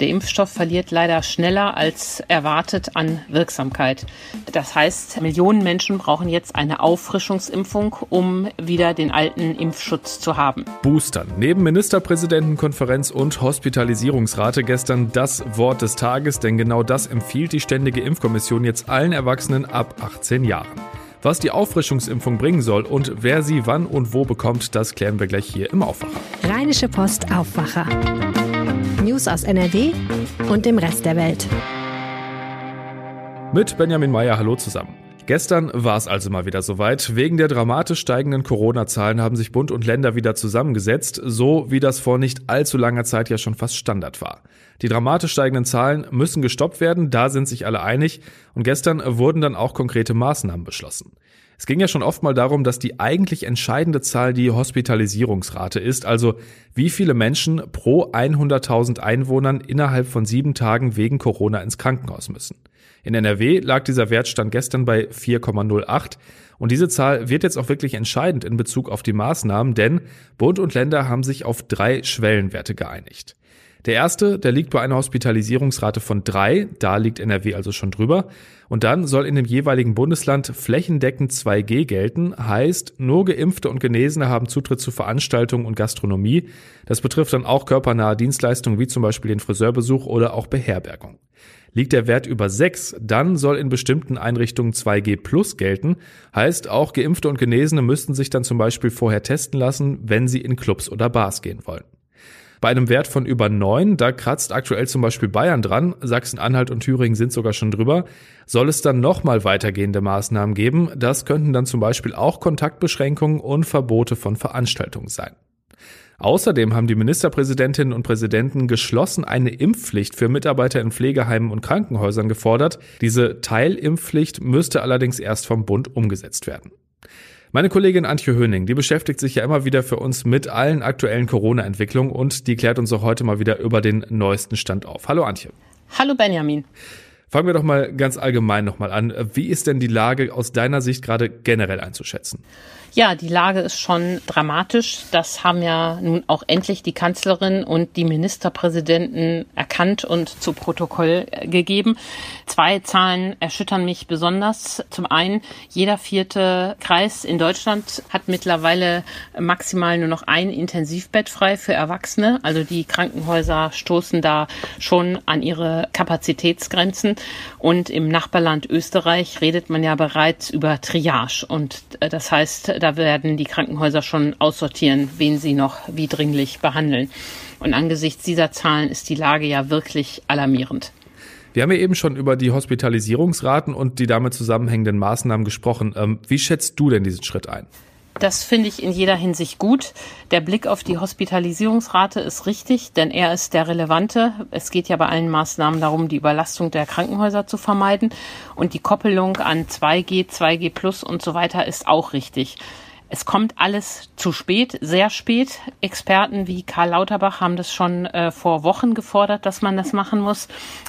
Der Impfstoff verliert leider schneller als erwartet an Wirksamkeit. Das heißt, Millionen Menschen brauchen jetzt eine Auffrischungsimpfung, um wieder den alten Impfschutz zu haben. Boostern. Neben Ministerpräsidentenkonferenz und Hospitalisierungsrate gestern das Wort des Tages, denn genau das empfiehlt die Ständige Impfkommission jetzt allen Erwachsenen ab 18 Jahren. Was die Auffrischungsimpfung bringen soll und wer sie wann und wo bekommt, das klären wir gleich hier im Aufwacher. Rheinische Post Aufwacher. News aus NRW und dem Rest der Welt. Mit Benjamin Meyer, hallo zusammen. Gestern war es also mal wieder soweit. Wegen der dramatisch steigenden Corona-Zahlen haben sich Bund und Länder wieder zusammengesetzt, so wie das vor nicht allzu langer Zeit ja schon fast Standard war. Die dramatisch steigenden Zahlen müssen gestoppt werden, da sind sich alle einig. Und gestern wurden dann auch konkrete Maßnahmen beschlossen. Es ging ja schon oft mal darum, dass die eigentlich entscheidende Zahl die Hospitalisierungsrate ist, also wie viele Menschen pro 100.000 Einwohnern innerhalb von sieben Tagen wegen Corona ins Krankenhaus müssen. In NRW lag dieser Wertstand gestern bei 4,08 und diese Zahl wird jetzt auch wirklich entscheidend in Bezug auf die Maßnahmen, denn Bund und Länder haben sich auf drei Schwellenwerte geeinigt. Der erste, der liegt bei einer Hospitalisierungsrate von drei, da liegt NRW also schon drüber. Und dann soll in dem jeweiligen Bundesland flächendeckend 2G gelten, heißt, nur Geimpfte und Genesene haben Zutritt zu Veranstaltungen und Gastronomie. Das betrifft dann auch körpernahe Dienstleistungen wie zum Beispiel den Friseurbesuch oder auch Beherbergung. Liegt der Wert über 6, dann soll in bestimmten Einrichtungen 2G plus gelten. Heißt, auch Geimpfte und Genesene müssten sich dann zum Beispiel vorher testen lassen, wenn sie in Clubs oder Bars gehen wollen. Bei einem Wert von über 9, da kratzt aktuell zum Beispiel Bayern dran, Sachsen-Anhalt und Thüringen sind sogar schon drüber, soll es dann nochmal weitergehende Maßnahmen geben. Das könnten dann zum Beispiel auch Kontaktbeschränkungen und Verbote von Veranstaltungen sein. Außerdem haben die Ministerpräsidentinnen und Präsidenten geschlossen eine Impfpflicht für Mitarbeiter in Pflegeheimen und Krankenhäusern gefordert. Diese Teilimpfpflicht müsste allerdings erst vom Bund umgesetzt werden. Meine Kollegin Antje Höning, die beschäftigt sich ja immer wieder für uns mit allen aktuellen Corona-Entwicklungen und die klärt uns auch heute mal wieder über den neuesten Stand auf. Hallo Antje. Hallo Benjamin. Fangen wir doch mal ganz allgemein nochmal an. Wie ist denn die Lage aus deiner Sicht gerade generell einzuschätzen? Ja, die Lage ist schon dramatisch. Das haben ja nun auch endlich die Kanzlerin und die Ministerpräsidenten erkannt und zu Protokoll gegeben. Zwei Zahlen erschüttern mich besonders. Zum einen, jeder vierte Kreis in Deutschland hat mittlerweile maximal nur noch ein Intensivbett frei für Erwachsene. Also die Krankenhäuser stoßen da schon an ihre Kapazitätsgrenzen. Und im Nachbarland Österreich redet man ja bereits über Triage. Und äh, das heißt, da werden die Krankenhäuser schon aussortieren, wen sie noch wie dringlich behandeln. Und angesichts dieser Zahlen ist die Lage ja wirklich alarmierend. Wir haben ja eben schon über die Hospitalisierungsraten und die damit zusammenhängenden Maßnahmen gesprochen. Ähm, wie schätzt du denn diesen Schritt ein? Das finde ich in jeder Hinsicht gut. Der Blick auf die Hospitalisierungsrate ist richtig, denn er ist der relevante. Es geht ja bei allen Maßnahmen darum, die Überlastung der Krankenhäuser zu vermeiden. Und die Koppelung an 2G, 2G Plus und so weiter ist auch richtig. Es kommt alles zu spät, sehr spät. Experten wie Karl Lauterbach haben das schon äh, vor Wochen gefordert, dass man das machen muss.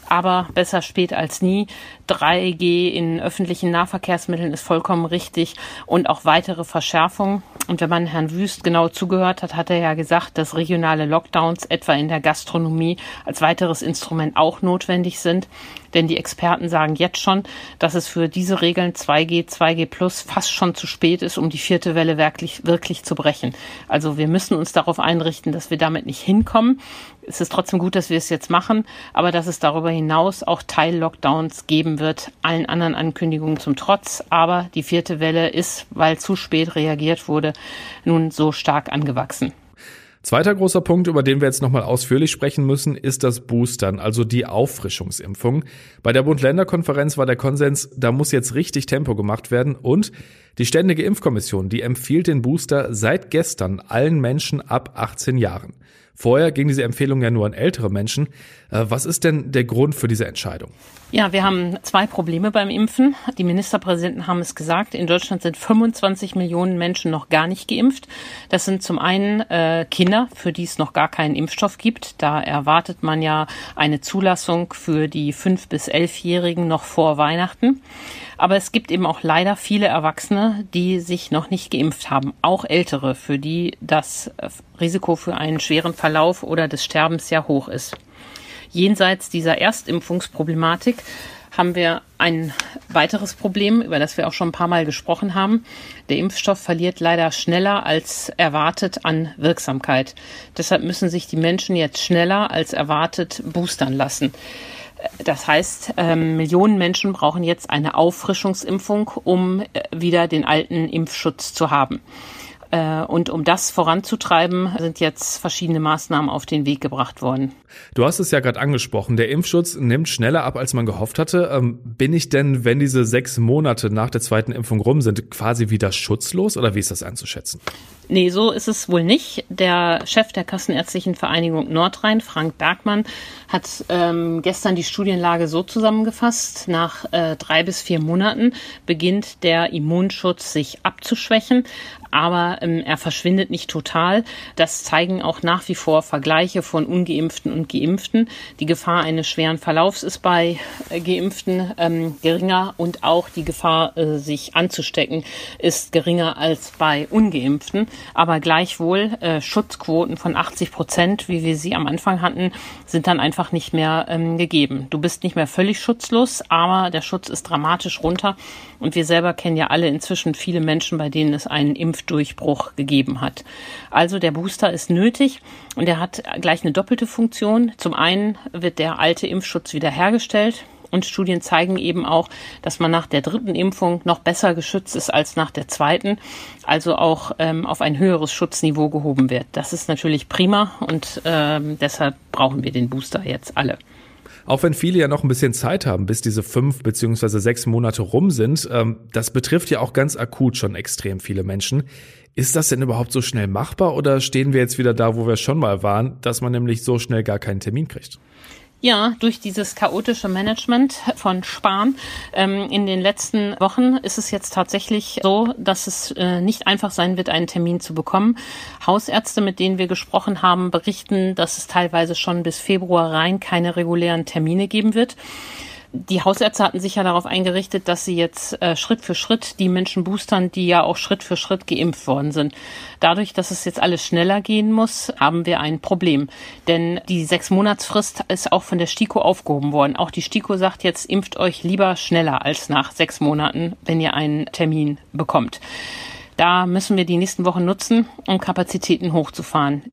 Aber besser spät als nie. 3G in öffentlichen Nahverkehrsmitteln ist vollkommen richtig und auch weitere Verschärfungen. Und wenn man Herrn Wüst genau zugehört hat, hat er ja gesagt, dass regionale Lockdowns etwa in der Gastronomie als weiteres Instrument auch notwendig sind. Denn die Experten sagen jetzt schon, dass es für diese Regeln 2G, 2G Plus fast schon zu spät ist, um die vierte Welle wirklich, wirklich zu brechen. Also wir müssen uns darauf einrichten, dass wir damit nicht hinkommen. Es ist trotzdem gut, dass wir es jetzt machen, aber dass es darüber hinaus auch Teil-Lockdowns geben wird, allen anderen Ankündigungen zum Trotz. Aber die vierte Welle ist, weil zu spät reagiert wurde, nun so stark angewachsen. Zweiter großer Punkt, über den wir jetzt nochmal ausführlich sprechen müssen, ist das Boostern, also die Auffrischungsimpfung. Bei der Bund-Länder-Konferenz war der Konsens, da muss jetzt richtig Tempo gemacht werden und die Ständige Impfkommission, die empfiehlt den Booster seit gestern allen Menschen ab 18 Jahren. Vorher ging diese Empfehlung ja nur an ältere Menschen. Äh, was ist denn der Grund für diese Entscheidung? Ja, wir haben zwei Probleme beim Impfen. Die Ministerpräsidenten haben es gesagt. In Deutschland sind 25 Millionen Menschen noch gar nicht geimpft. Das sind zum einen äh, Kinder, für die es noch gar keinen Impfstoff gibt. Da erwartet man ja eine Zulassung für die fünf bis elfjährigen noch vor Weihnachten. Aber es gibt eben auch leider viele Erwachsene, die sich noch nicht geimpft haben. Auch ältere, für die das Risiko für einen schweren Verlauf oder des Sterbens sehr hoch ist. Jenseits dieser Erstimpfungsproblematik haben wir ein weiteres Problem, über das wir auch schon ein paar Mal gesprochen haben. Der Impfstoff verliert leider schneller als erwartet an Wirksamkeit. Deshalb müssen sich die Menschen jetzt schneller als erwartet boostern lassen. Das heißt, ähm, Millionen Menschen brauchen jetzt eine Auffrischungsimpfung, um äh, wieder den alten Impfschutz zu haben. Äh, und um das voranzutreiben, sind jetzt verschiedene Maßnahmen auf den Weg gebracht worden. Du hast es ja gerade angesprochen, der Impfschutz nimmt schneller ab, als man gehofft hatte. Ähm, bin ich denn, wenn diese sechs Monate nach der zweiten Impfung rum sind, quasi wieder schutzlos oder wie ist das einzuschätzen? Nee, so ist es wohl nicht. Der Chef der Kassenärztlichen Vereinigung Nordrhein, Frank Bergmann, hat ähm, gestern die Studienlage so zusammengefasst. Nach äh, drei bis vier Monaten beginnt der Immunschutz sich abzuschwächen, aber ähm, er verschwindet nicht total. Das zeigen auch nach wie vor Vergleiche von ungeimpften und geimpften. Die Gefahr eines schweren Verlaufs ist bei äh, geimpften ähm, geringer und auch die Gefahr, äh, sich anzustecken, ist geringer als bei ungeimpften. Aber gleichwohl äh, Schutzquoten von 80 Prozent, wie wir sie am Anfang hatten, sind dann einfach nicht mehr ähm, gegeben. Du bist nicht mehr völlig schutzlos, aber der Schutz ist dramatisch runter. Und wir selber kennen ja alle inzwischen viele Menschen, bei denen es einen Impfdurchbruch gegeben hat. Also der Booster ist nötig und er hat gleich eine doppelte Funktion. Zum einen wird der alte Impfschutz wiederhergestellt. Und Studien zeigen eben auch, dass man nach der dritten Impfung noch besser geschützt ist als nach der zweiten, also auch ähm, auf ein höheres Schutzniveau gehoben wird. Das ist natürlich prima und ähm, deshalb brauchen wir den Booster jetzt alle. Auch wenn viele ja noch ein bisschen Zeit haben, bis diese fünf beziehungsweise sechs Monate rum sind, ähm, das betrifft ja auch ganz akut schon extrem viele Menschen. Ist das denn überhaupt so schnell machbar oder stehen wir jetzt wieder da, wo wir schon mal waren, dass man nämlich so schnell gar keinen Termin kriegt? Ja, durch dieses chaotische Management von Spahn ähm, in den letzten Wochen ist es jetzt tatsächlich so, dass es äh, nicht einfach sein wird, einen Termin zu bekommen. Hausärzte, mit denen wir gesprochen haben, berichten, dass es teilweise schon bis Februar rein keine regulären Termine geben wird die Hausärzte hatten sich ja darauf eingerichtet, dass sie jetzt äh, Schritt für Schritt die Menschen boostern, die ja auch Schritt für Schritt geimpft worden sind. Dadurch, dass es jetzt alles schneller gehen muss, haben wir ein Problem. Denn die sechs Monatsfrist ist auch von der STIKO aufgehoben worden. Auch die STIKO sagt jetzt, impft euch lieber schneller als nach sechs Monaten, wenn ihr einen Termin bekommt. Da müssen wir die nächsten Wochen nutzen, um Kapazitäten hochzufahren.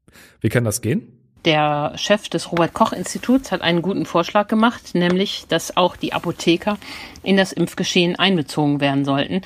Wie kann das gehen? Der Chef des Robert Koch Instituts hat einen guten Vorschlag gemacht, nämlich, dass auch die Apotheker in das Impfgeschehen einbezogen werden sollten.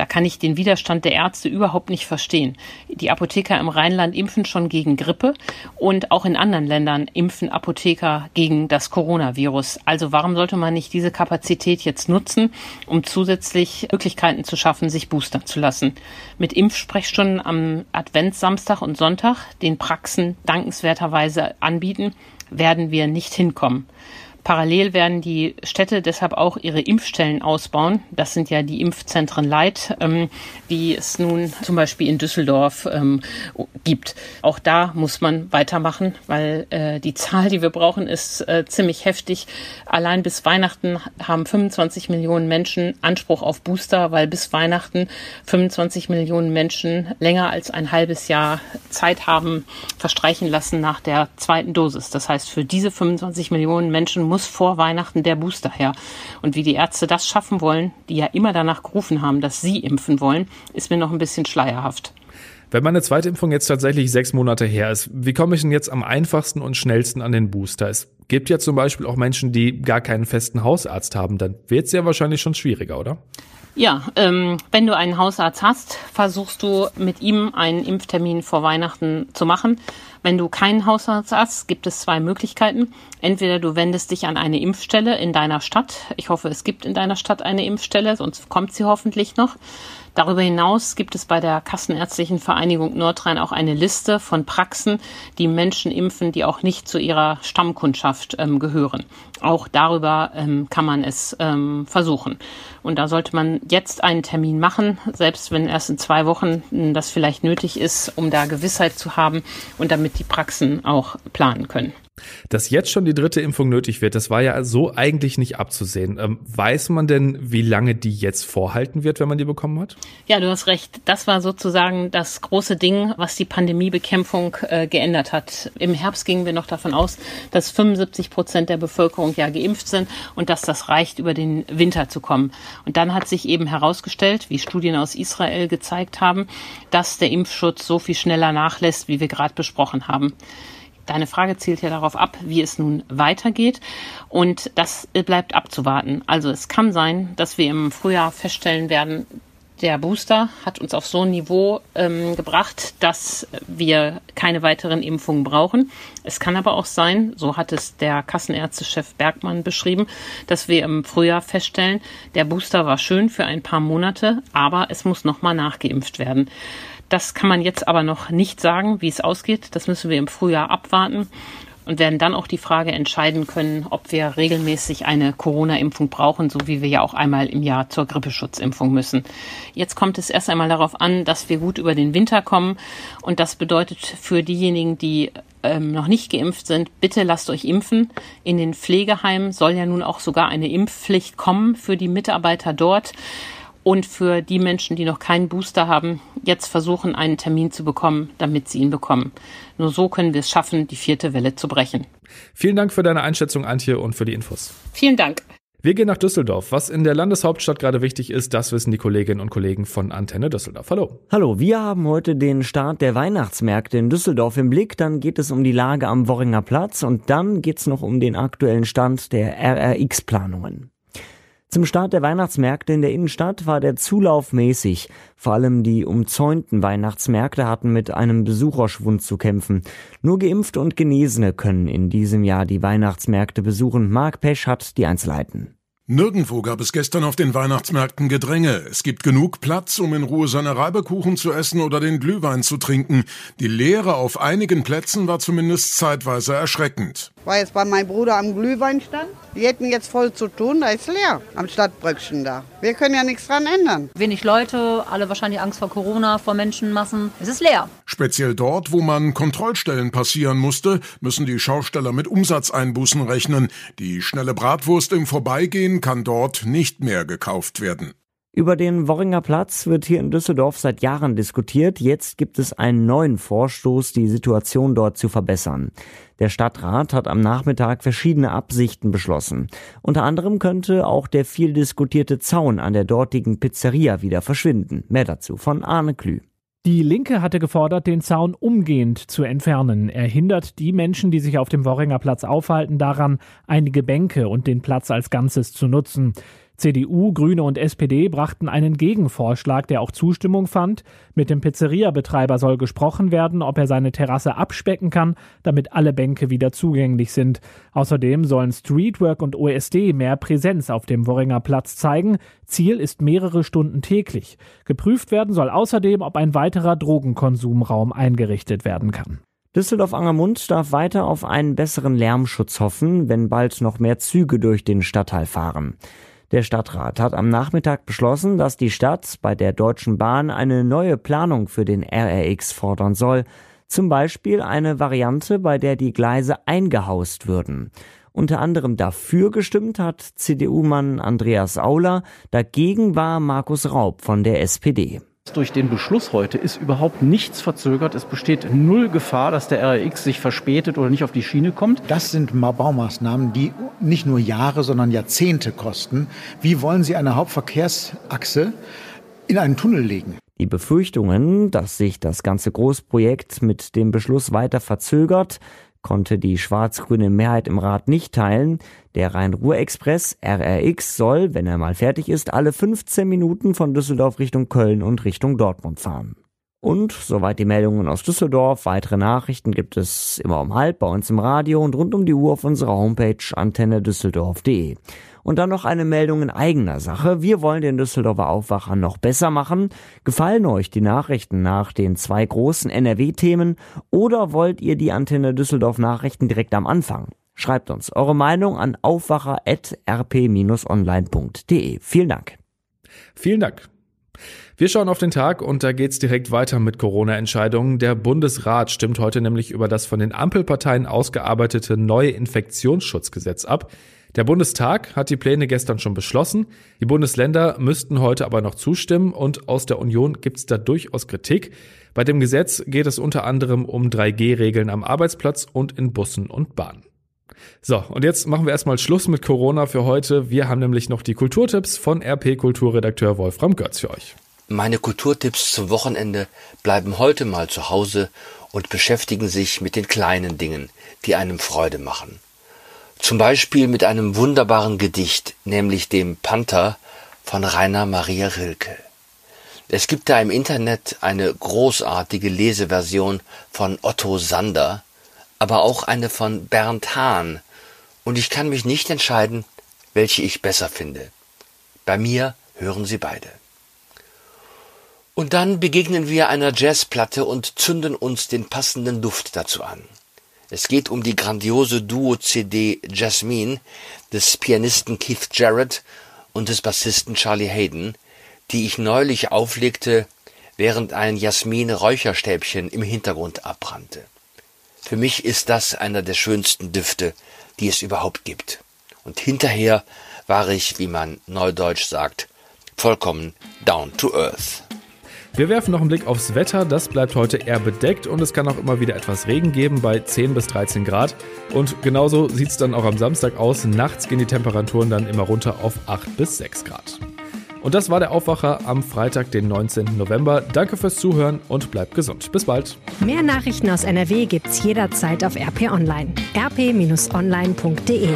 Da kann ich den Widerstand der Ärzte überhaupt nicht verstehen. Die Apotheker im Rheinland impfen schon gegen Grippe und auch in anderen Ländern impfen Apotheker gegen das Coronavirus. Also warum sollte man nicht diese Kapazität jetzt nutzen, um zusätzlich Möglichkeiten zu schaffen, sich boostern zu lassen? Mit Impfsprechstunden am Adventssamstag und Sonntag, den Praxen dankenswerterweise anbieten, werden wir nicht hinkommen. Parallel werden die Städte deshalb auch ihre Impfstellen ausbauen. Das sind ja die Impfzentren Light, ähm, die es nun zum Beispiel in Düsseldorf ähm, gibt. Auch da muss man weitermachen, weil äh, die Zahl, die wir brauchen, ist äh, ziemlich heftig. Allein bis Weihnachten haben 25 Millionen Menschen Anspruch auf Booster, weil bis Weihnachten 25 Millionen Menschen länger als ein halbes Jahr Zeit haben verstreichen lassen nach der zweiten Dosis. Das heißt, für diese 25 Millionen Menschen muss vor Weihnachten der Booster her. Und wie die Ärzte das schaffen wollen, die ja immer danach gerufen haben, dass sie impfen wollen, ist mir noch ein bisschen schleierhaft. Wenn meine zweite Impfung jetzt tatsächlich sechs Monate her ist, wie komme ich denn jetzt am einfachsten und schnellsten an den Booster? Es gibt ja zum Beispiel auch Menschen, die gar keinen festen Hausarzt haben. Dann wird es ja wahrscheinlich schon schwieriger, oder? Ja, ähm, wenn du einen Hausarzt hast, versuchst du mit ihm einen Impftermin vor Weihnachten zu machen. Wenn du keinen Hausarzt hast, gibt es zwei Möglichkeiten. Entweder du wendest dich an eine Impfstelle in deiner Stadt. Ich hoffe, es gibt in deiner Stadt eine Impfstelle, sonst kommt sie hoffentlich noch. Darüber hinaus gibt es bei der Kassenärztlichen Vereinigung Nordrhein auch eine Liste von Praxen, die Menschen impfen, die auch nicht zu ihrer Stammkundschaft ähm, gehören. Auch darüber ähm, kann man es ähm, versuchen. Und da sollte man jetzt einen Termin machen, selbst wenn erst in zwei Wochen das vielleicht nötig ist, um da Gewissheit zu haben und damit die Praxen auch planen können. Dass jetzt schon die dritte Impfung nötig wird, das war ja so eigentlich nicht abzusehen. Ähm, weiß man denn, wie lange die jetzt vorhalten wird, wenn man die bekommen hat? Ja, du hast recht. Das war sozusagen das große Ding, was die Pandemiebekämpfung äh, geändert hat. Im Herbst gingen wir noch davon aus, dass 75 Prozent der Bevölkerung ja geimpft sind und dass das reicht, über den Winter zu kommen. Und dann hat sich eben herausgestellt, wie Studien aus Israel gezeigt haben, dass der Impfschutz so viel schneller nachlässt, wie wir gerade besprochen haben. Deine Frage zielt ja darauf ab, wie es nun weitergeht. Und das bleibt abzuwarten. Also es kann sein, dass wir im Frühjahr feststellen werden, der Booster hat uns auf so ein Niveau ähm, gebracht, dass wir keine weiteren Impfungen brauchen. Es kann aber auch sein, so hat es der Kassenärztechef Bergmann beschrieben, dass wir im Frühjahr feststellen, der Booster war schön für ein paar Monate, aber es muss nochmal nachgeimpft werden. Das kann man jetzt aber noch nicht sagen, wie es ausgeht. Das müssen wir im Frühjahr abwarten und werden dann auch die Frage entscheiden können, ob wir regelmäßig eine Corona-Impfung brauchen, so wie wir ja auch einmal im Jahr zur Grippeschutzimpfung müssen. Jetzt kommt es erst einmal darauf an, dass wir gut über den Winter kommen. Und das bedeutet für diejenigen, die ähm, noch nicht geimpft sind, bitte lasst euch impfen. In den Pflegeheimen soll ja nun auch sogar eine Impfpflicht kommen für die Mitarbeiter dort und für die Menschen, die noch keinen Booster haben, jetzt versuchen, einen Termin zu bekommen, damit sie ihn bekommen. Nur so können wir es schaffen, die vierte Welle zu brechen. Vielen Dank für deine Einschätzung, Antje, und für die Infos. Vielen Dank. Wir gehen nach Düsseldorf. Was in der Landeshauptstadt gerade wichtig ist, das wissen die Kolleginnen und Kollegen von Antenne Düsseldorf. Hallo. Hallo, wir haben heute den Start der Weihnachtsmärkte in Düsseldorf im Blick. Dann geht es um die Lage am Worringer Platz und dann geht es noch um den aktuellen Stand der RRX-Planungen. Zum Start der Weihnachtsmärkte in der Innenstadt war der Zulauf mäßig. Vor allem die umzäunten Weihnachtsmärkte hatten mit einem Besucherschwund zu kämpfen. Nur Geimpfte und Genesene können in diesem Jahr die Weihnachtsmärkte besuchen. Marc Pesch hat die Einzelheiten. Nirgendwo gab es gestern auf den Weihnachtsmärkten Gedränge. Es gibt genug Platz, um in Ruhe seine Reibekuchen zu essen oder den Glühwein zu trinken. Die Leere auf einigen Plätzen war zumindest zeitweise erschreckend. War jetzt bei meinem Bruder am Glühweinstand. Die hätten jetzt voll zu tun, da ist leer am Stadtbröckchen da. Wir können ja nichts dran ändern. Wenig Leute, alle wahrscheinlich Angst vor Corona, vor Menschenmassen. Es ist leer. Speziell dort, wo man Kontrollstellen passieren musste, müssen die Schausteller mit Umsatzeinbußen rechnen. Die schnelle Bratwurst im Vorbeigehen kann dort nicht mehr gekauft werden. Über den Worringer Platz wird hier in Düsseldorf seit Jahren diskutiert. Jetzt gibt es einen neuen Vorstoß, die Situation dort zu verbessern. Der Stadtrat hat am Nachmittag verschiedene Absichten beschlossen. Unter anderem könnte auch der viel diskutierte Zaun an der dortigen Pizzeria wieder verschwinden. Mehr dazu von Arne Klü. Die Linke hatte gefordert, den Zaun umgehend zu entfernen. Er hindert die Menschen, die sich auf dem Worringer Platz aufhalten, daran, einige Bänke und den Platz als Ganzes zu nutzen. CDU, Grüne und SPD brachten einen Gegenvorschlag, der auch Zustimmung fand. Mit dem Pizzeria-Betreiber soll gesprochen werden, ob er seine Terrasse abspecken kann, damit alle Bänke wieder zugänglich sind. Außerdem sollen Streetwork und OSD mehr Präsenz auf dem Worringer Platz zeigen. Ziel ist mehrere Stunden täglich. Geprüft werden soll außerdem, ob ein weiterer Drogenkonsumraum eingerichtet werden kann. Düsseldorf-Angermund darf weiter auf einen besseren Lärmschutz hoffen, wenn bald noch mehr Züge durch den Stadtteil fahren. Der Stadtrat hat am Nachmittag beschlossen, dass die Stadt bei der Deutschen Bahn eine neue Planung für den RRX fordern soll. Zum Beispiel eine Variante, bei der die Gleise eingehaust würden. Unter anderem dafür gestimmt hat CDU-Mann Andreas Auler, dagegen war Markus Raub von der SPD. Durch den Beschluss heute ist überhaupt nichts verzögert. Es besteht null Gefahr, dass der RX sich verspätet oder nicht auf die Schiene kommt. Das sind Baumaßnahmen, die nicht nur Jahre, sondern Jahrzehnte kosten. Wie wollen Sie eine Hauptverkehrsachse in einen Tunnel legen? Die Befürchtungen, dass sich das ganze Großprojekt mit dem Beschluss weiter verzögert, konnte die schwarz-grüne Mehrheit im Rat nicht teilen. Der Rhein-Ruhr-Express RRX soll, wenn er mal fertig ist, alle 15 Minuten von Düsseldorf Richtung Köln und Richtung Dortmund fahren. Und soweit die Meldungen aus Düsseldorf. Weitere Nachrichten gibt es immer um halb bei uns im Radio und rund um die Uhr auf unserer Homepage antennedüsseldorf.de. Und dann noch eine Meldung in eigener Sache. Wir wollen den Düsseldorfer Aufwacher noch besser machen. Gefallen euch die Nachrichten nach den zwei großen NRW-Themen oder wollt ihr die Antenne Düsseldorf Nachrichten direkt am Anfang? Schreibt uns eure Meinung an aufwacher.rp-online.de. Vielen Dank. Vielen Dank. Wir schauen auf den Tag und da geht's direkt weiter mit Corona-Entscheidungen. Der Bundesrat stimmt heute nämlich über das von den Ampelparteien ausgearbeitete neue Infektionsschutzgesetz ab. Der Bundestag hat die Pläne gestern schon beschlossen. Die Bundesländer müssten heute aber noch zustimmen und aus der Union gibt's da durchaus Kritik. Bei dem Gesetz geht es unter anderem um 3G-Regeln am Arbeitsplatz und in Bussen und Bahnen. So, und jetzt machen wir erstmal Schluss mit Corona für heute. Wir haben nämlich noch die Kulturtipps von RP-Kulturredakteur Wolfram Götz für euch. Meine Kulturtipps zum Wochenende bleiben heute mal zu Hause und beschäftigen sich mit den kleinen Dingen, die einem Freude machen. Zum Beispiel mit einem wunderbaren Gedicht, nämlich dem Panther von Rainer Maria Rilke. Es gibt da im Internet eine großartige Leseversion von Otto Sander, aber auch eine von Bernd Hahn, und ich kann mich nicht entscheiden, welche ich besser finde. Bei mir hören Sie beide. Und dann begegnen wir einer Jazzplatte und zünden uns den passenden Duft dazu an. Es geht um die grandiose Duo-CD Jasmine des Pianisten Keith Jarrett und des Bassisten Charlie Hayden, die ich neulich auflegte, während ein Jasmin-Räucherstäbchen im Hintergrund abbrannte. Für mich ist das einer der schönsten Düfte, die es überhaupt gibt. Und hinterher war ich, wie man neudeutsch sagt, vollkommen down to earth. Wir werfen noch einen Blick aufs Wetter. Das bleibt heute eher bedeckt und es kann auch immer wieder etwas Regen geben bei 10 bis 13 Grad. Und genauso sieht es dann auch am Samstag aus. Nachts gehen die Temperaturen dann immer runter auf 8 bis 6 Grad. Und das war der Aufwacher am Freitag, den 19. November. Danke fürs Zuhören und bleibt gesund. Bis bald. Mehr Nachrichten aus NRW gibt's jederzeit auf RP Online. rp-online.de